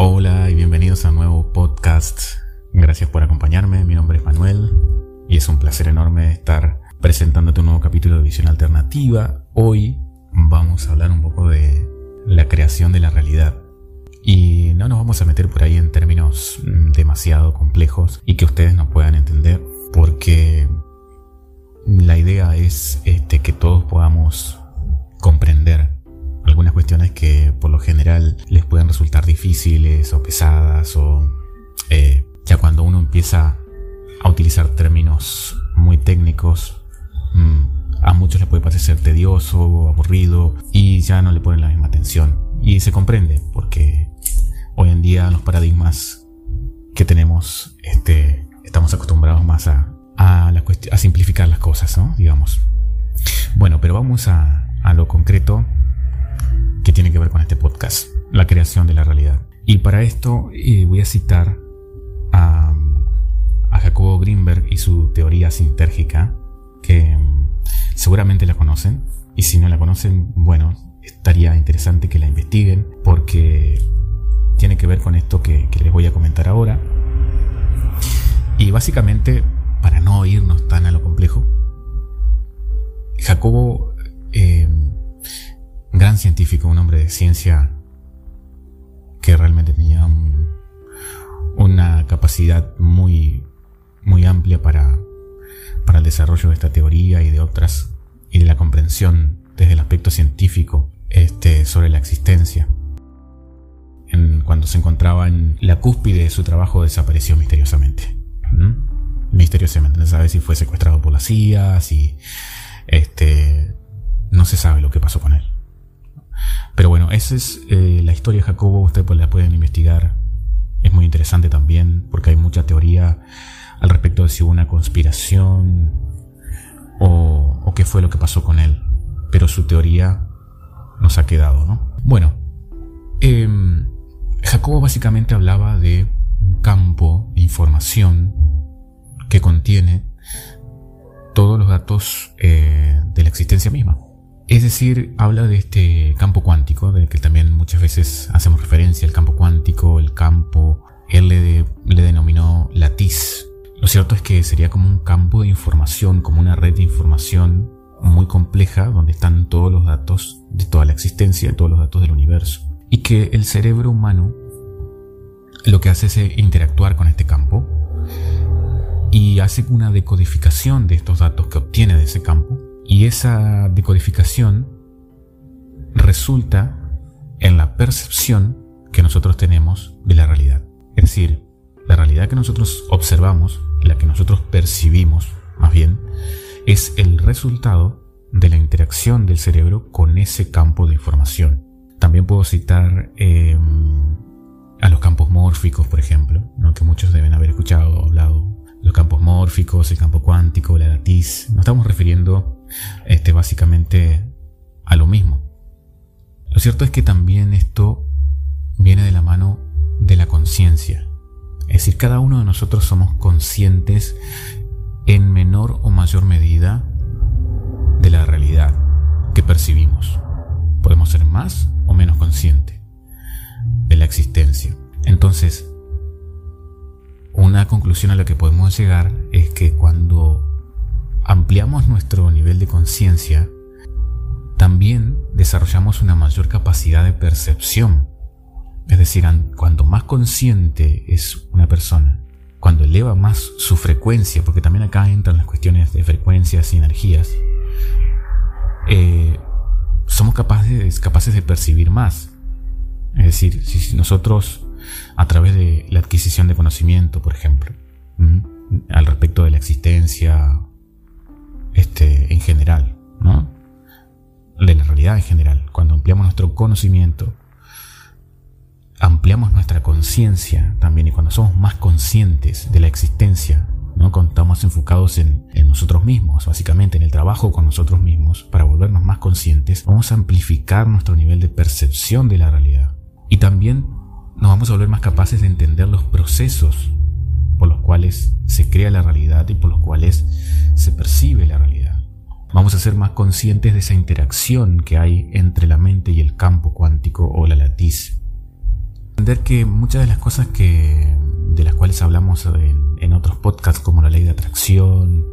Hola y bienvenidos a un nuevo podcast. Gracias por acompañarme. Mi nombre es Manuel y es un placer enorme estar presentándote un nuevo capítulo de Visión Alternativa. Hoy vamos a hablar un poco de la creación de la realidad. Y no nos vamos a meter por ahí en términos mm, demasiado complejos y que ustedes no puedan entender porque la idea es este, que todos podamos general les pueden resultar difíciles o pesadas o eh, ya cuando uno empieza a utilizar términos muy técnicos mm, a muchos les puede parecer tedioso o aburrido y ya no le ponen la misma atención. Y se comprende porque hoy en día los paradigmas que tenemos este, estamos acostumbrados más a, a, a simplificar las cosas, digamos. Bueno, pero vamos a, a lo concreto que tiene que ver con este podcast, la creación de la realidad. Y para esto eh, voy a citar a, Jacobo Greenberg y su teoría sintérgica, que mm, seguramente la conocen, y si no la conocen, bueno, estaría interesante que la investiguen, porque tiene que ver con esto que, les voy a comentar ahora. Y básicamente, para no un hombre de ciencia que realmente tenía una capacidad muy, muy amplia para, para el desarrollo de esta teoría y de otras, y de la comprensión desde el aspecto científico este, sobre la existencia. En, cuando se encontraba en la cúspide de su trabajo desapareció misteriosamente. Misteriosamente, no se sabe si fue secuestrado por la CIA, si este, no se sabe lo que pasó con él. Pero bueno, esa es eh, la historia de Jacobo, ustedes pues la pueden investigar. Es muy interesante también porque hay mucha teoría al respecto de si hubo una conspiración o, qué fue lo que pasó con él. Pero su teoría nos ha quedado, ¿no? Bueno, em, Jacobo básicamente hablaba de un campo de información que contiene todos los datos eh, de la existencia misma. Es decir, habla de este campo cuántico, del que también muchas veces hacemos referencia, el campo cuántico, el campo, él le, denominó latiz. Lo cierto es que sería como un campo de información, como una red de información muy compleja, donde están todos los datos de toda la existencia, todos los datos del universo. Y que el cerebro humano lo que hace es interactuar con este campo y hace una decodificación de estos datos que obtiene de ese campo y esa decodificación resulta en la percepción que nosotros tenemos de la realidad. Es decir, la realidad que nosotros observamos, la que nosotros percibimos, más bien, es el resultado de la interacción del cerebro con ese campo de información. También puedo citar em, a los campos mórficos, por ejemplo, que muchos deben haber escuchado o hablado. Los campos mórficos, el campo cuántico, la latiz. Nos estamos refiriendo este, básicamente a lo mismo. Lo cierto es que también esto viene de la mano de la conciencia. Es decir, cada uno de nosotros somos conscientes en menor o mayor medida de la realidad que percibimos. Podemos ser más o menos conscientes de la existencia. Entonces, una conclusión a la que podemos llegar es que cuando ampliamos nuestro nivel de conciencia, también desarrollamos una mayor capacidad de percepción. Es decir, cuanto más consciente es una persona, cuando eleva más su frecuencia, porque también acá entran las cuestiones de frecuencias y energías, eh, somos capaces, capaces de percibir más. Es decir, si nosotros, a través de la adquisición de conocimiento, por ejemplo, al respecto de la existencia este, en general. De la realidad en general. Cuando ampliamos nuestro conocimiento, ampliamos nuestra conciencia también y cuando somos más conscientes de la existencia, ¿no? Cuando estamos enfocados en, en, nosotros mismos, básicamente en el trabajo con nosotros mismos, para volvernos más conscientes, vamos a amplificar nuestro nivel de percepción de la realidad. Y también nos vamos a volver más capaces de entender los procesos por los cuales se crea la realidad y por los cuales se percibe la realidad. Vamos a ser más conscientes de esa interacción que hay entre la mente y el campo cuántico o la latiz. Entender que muchas de las cosas que de las cuales hablamos en, otros podcasts como la ley de atracción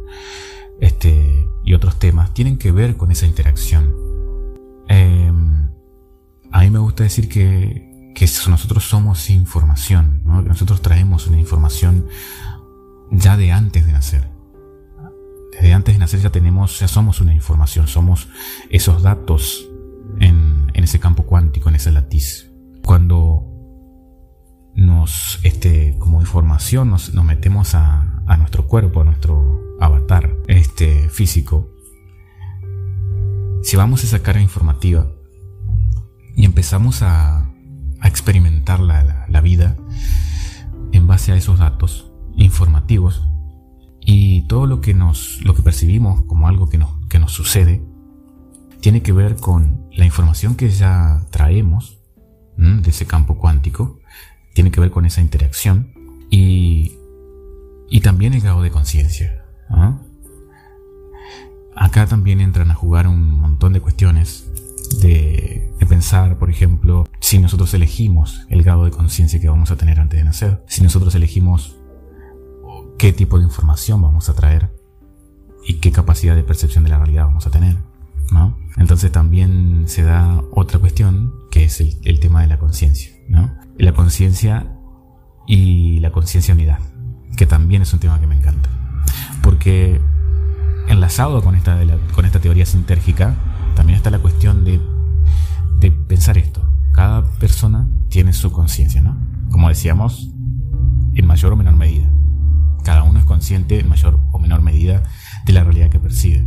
este, y otros temas tienen que ver con esa interacción. Em, a mí me gusta decir que, que nosotros somos información, que nosotros traemos una información ya de antes de nacer. Desde antes de nacer ya tenemos, ya somos una información, somos esos datos en, en ese campo cuántico, en ese latiz. Cuando nos, este, como información, nos, nos metemos a, a, nuestro cuerpo, a nuestro avatar este, físico, llevamos esa carga informativa y empezamos a, a experimentar la, la, vida en base a esos datos informativos. Y todo lo que nos lo que percibimos como algo que nos, que nos sucede tiene que ver con la información que ya traemos de ese campo cuántico. Tiene que ver con esa interacción. Y, y también el grado de conciencia. Acá también entran a jugar un montón de cuestiones de, de, pensar, por ejemplo, si nosotros elegimos el grado de conciencia que vamos a tener antes de nacer, si nosotros elegimos qué tipo de información vamos a traer y qué capacidad de percepción de la realidad vamos a tener. ¿no? Entonces también se da otra cuestión que es el, tema de la conciencia. ¿no? la conciencia y la conciencia unidad, que también es un tema que me encanta. Porque enlazado con esta, con esta teoría sintérgica, también está la cuestión de, de pensar esto. Cada persona tiene su conciencia, ¿no? Como decíamos, en mayor o menor medida. Cada uno es consciente en mayor o menor medida de la realidad que percibe.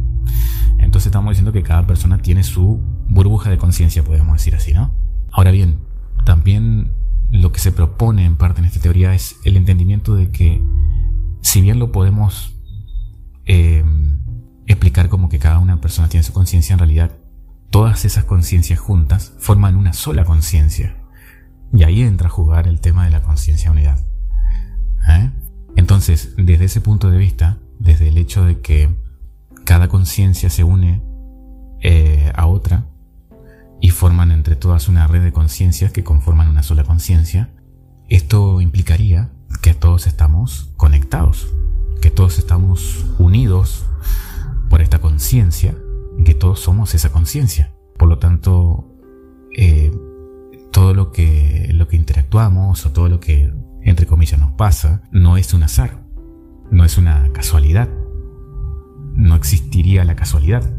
Entonces estamos diciendo que cada persona tiene su burbuja de conciencia, podemos decir así, ¿no? Ahora bien, también lo que se propone en parte en esta teoría es el entendimiento de que si bien lo podemos eh, explicar como que cada una persona tiene su conciencia, en realidad todas esas conciencias juntas forman una sola conciencia. Y ahí entra a jugar el tema de la conciencia unidad. ¿Eh? Entonces, desde ese punto de vista, desde el hecho de que cada conciencia se une eh, a otra, y forman entre todas una red de conciencias que conforman una sola conciencia, esto implicaría que todos estamos conectados, que todos estamos unidos por esta conciencia, que todos somos esa conciencia. Por lo tanto, eh, todo lo que, lo que interactuamos o todo lo que, entre comillas, nos pasa, no es un azar, no es una casualidad, no existiría la casualidad,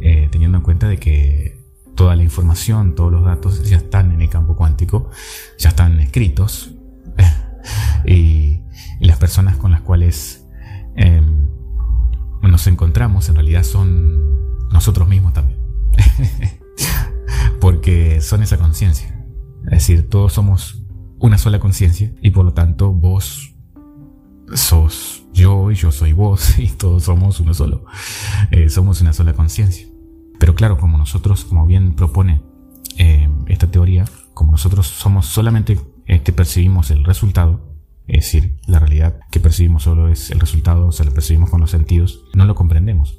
eh, teniendo en cuenta de que toda la información, todos los datos ya están en el campo cuántico, ya están escritos. y, las personas con las cuales em, nos encontramos en realidad son nosotros mismos también. Porque son esa conciencia. Es decir, todos somos una sola conciencia y por lo tanto vos sos yo y yo soy vos y todos somos uno solo. Eh, somos una sola conciencia. Pero claro, como nosotros, como bien propone eh, esta teoría, como nosotros somos solamente este, percibimos el resultado, es decir, la realidad que percibimos solo es el resultado, o sea, lo percibimos con los sentidos, no lo comprendemos.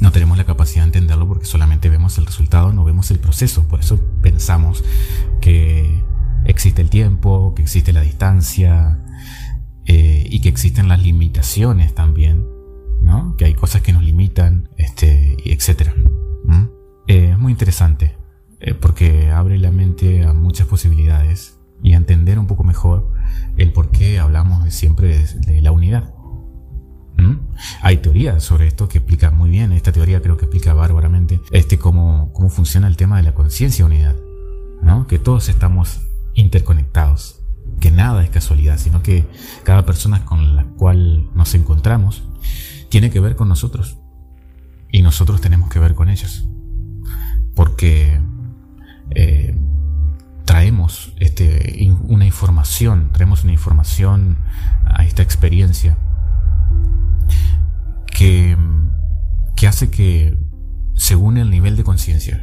No tenemos la capacidad de entenderlo porque solamente vemos el resultado, no vemos el proceso. Por eso pensamos que existe el tiempo, que existe la distancia eh, y que existen las limitaciones también que hay cosas que nos limitan, este, etc. Eh, es muy interesante, eh, porque abre la mente a muchas posibilidades y a entender un poco mejor el por qué hablamos siempre de, la unidad. Hay teorías sobre esto que explican muy bien, esta teoría creo que explica bárbaramente este, cómo, cómo funciona el tema de la conciencia unidad, ¿no? que todos estamos interconectados, que nada es casualidad, sino que cada persona con la cual nos encontramos tiene que ver con nosotros. Y nosotros tenemos que ver con ellos. Porque eh, traemos este, una información, traemos una información a esta experiencia que, que hace que según el nivel de conciencia,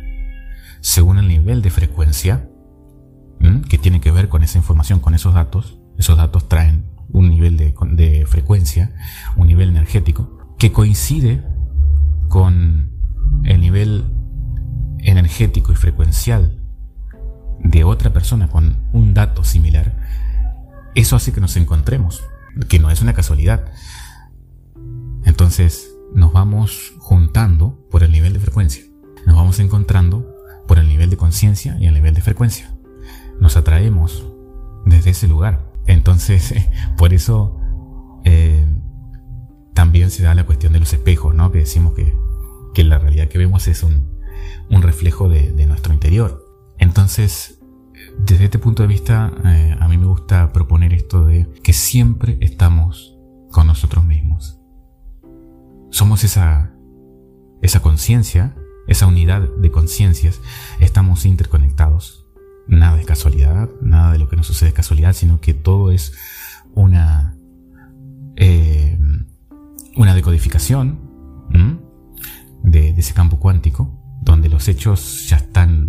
según el nivel de frecuencia, que tiene que ver con esa información, con esos datos, esos datos traen un nivel de, frecuencia, un nivel energético, que coincide con el nivel energético y frecuencial de otra persona con un dato similar, eso hace que nos encontremos, que no es una casualidad. Entonces nos vamos juntando por el nivel de frecuencia, nos vamos encontrando por el nivel de conciencia y el nivel de frecuencia. Nos atraemos desde ese lugar. Entonces, por eso eh, también se da la cuestión de los espejos, ¿no? Que decimos que, la realidad que vemos es un, reflejo de, nuestro interior. Entonces, desde este punto de vista, eh, a mí me gusta proponer esto de que siempre estamos con nosotros mismos. Somos esa, esa conciencia, esa unidad de conciencias, estamos interconectados. Nada es casualidad, nada de lo que nos sucede es casualidad, sino que todo es una, eh, una decodificación de, ese campo cuántico, donde los hechos ya están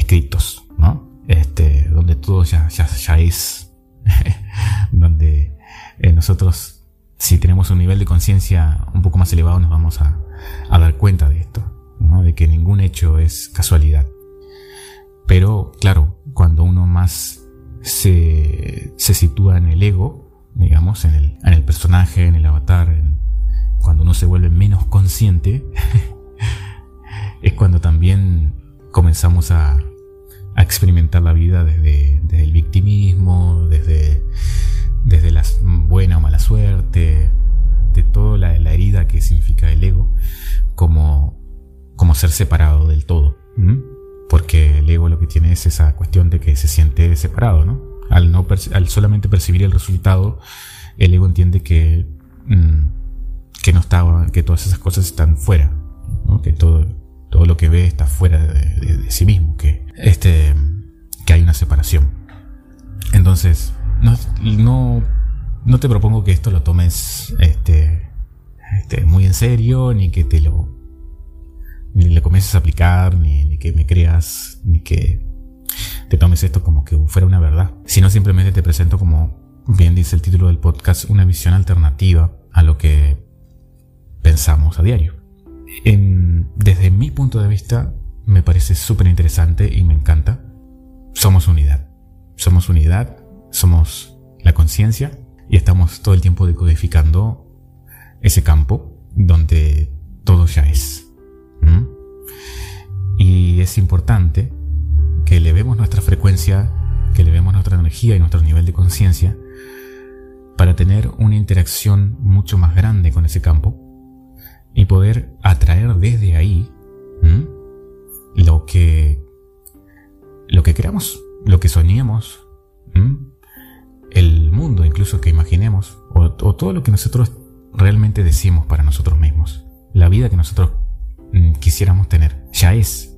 escritos, ¿no? Este, donde todo ya, ya, ya es, donde eh, nosotros, si tenemos un nivel de conciencia un poco más elevado, nos vamos a, a dar cuenta de esto, ¿no? de que ningún hecho es casualidad. Pero, claro, cuando uno más se, se sitúa en el ego, digamos, en el, en el personaje, en el avatar, cuando uno se vuelve menos consciente, es cuando también comenzamos a, a experimentar la vida desde, desde, el victimismo, desde, desde la buena o mala suerte, de toda la, la herida que significa el ego, como, como ser separado del todo. Porque el ego lo que tiene es esa cuestión de que se siente separado, ¿no? Al, no al solamente percibir el resultado, el ego entiende que mm, que no estaba, que todas esas cosas están fuera, que todo, todo lo que ve está fuera de, sí mismo, que, este, que hay una separación. Entonces, no, no, no te propongo que esto lo tomes este, este, muy en serio, ni que te lo ni le comiences a aplicar, ni, ni que me creas, ni que te tomes esto como que fuera una verdad, sino simplemente te presento como bien dice el título del podcast, una visión alternativa a lo que pensamos a diario. Desde mi punto de vista, me parece súper interesante y me encanta. Somos unidad. Somos unidad, somos la conciencia y estamos todo el tiempo decodificando ese campo donde todo ya es. Y es importante que elevemos nuestra frecuencia, que elevemos nuestra energía y nuestro nivel de conciencia para tener una interacción mucho más grande con ese campo y poder atraer desde ahí lo que lo que queramos, lo que soñemos, el mundo incluso que imaginemos, o, todo lo que nosotros realmente decimos para nosotros mismos, la vida que nosotros mm, quisiéramos tener, ya es,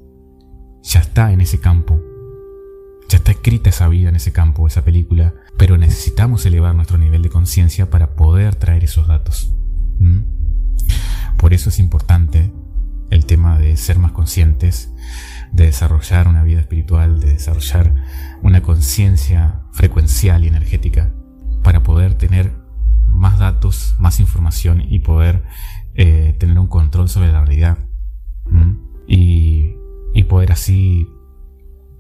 ya está en ese campo, ya está escrita esa vida en ese campo, esa película, pero necesitamos elevar nuestro nivel de conciencia para poder traer esos datos. Por eso es importante el tema de ser más conscientes, de desarrollar una vida espiritual, de desarrollar una conciencia frecuencial y energética para poder tener más datos, más información y poder eh, tener un control sobre la realidad y, poder así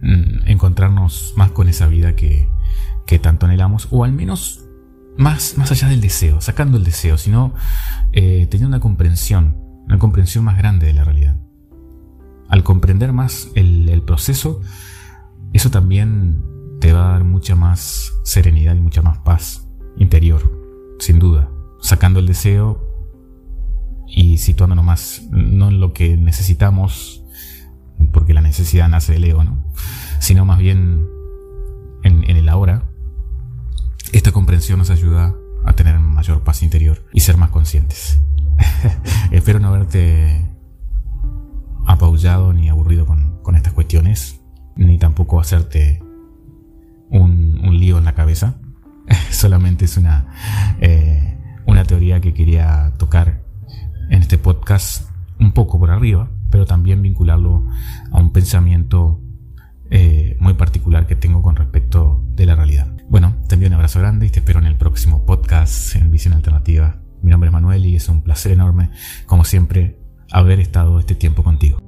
mm, encontrarnos más con esa vida que, que tanto anhelamos o al menos más, más allá del deseo, sacando el deseo, sino eh, teniendo una comprensión, una comprensión más grande de la realidad. Al comprender más el, el proceso, eso también te va a dar mucha más serenidad y mucha más paz interior, sin duda. Sacando el deseo y situándonos más, no en lo que necesitamos, porque la necesidad nace del ego, ¿no? Sino más bien en, en el ahora, esta comprensión nos ayuda a tener mayor paz interior y ser más conscientes. Espero no haberte apaullado ni aburrido con, estas cuestiones, ni tampoco hacerte un, lío en la cabeza. Solamente es una, eh, una teoría que quería tocar en este podcast un poco por arriba, pero también vincularlo a un pensamiento eh, muy particular que tengo con respecto de la realidad. Bueno, te envío un abrazo grande y te espero en el próximo podcast en Visión Alternativa. Mi nombre es Manuel y es un placer enorme, como siempre, haber estado este tiempo contigo.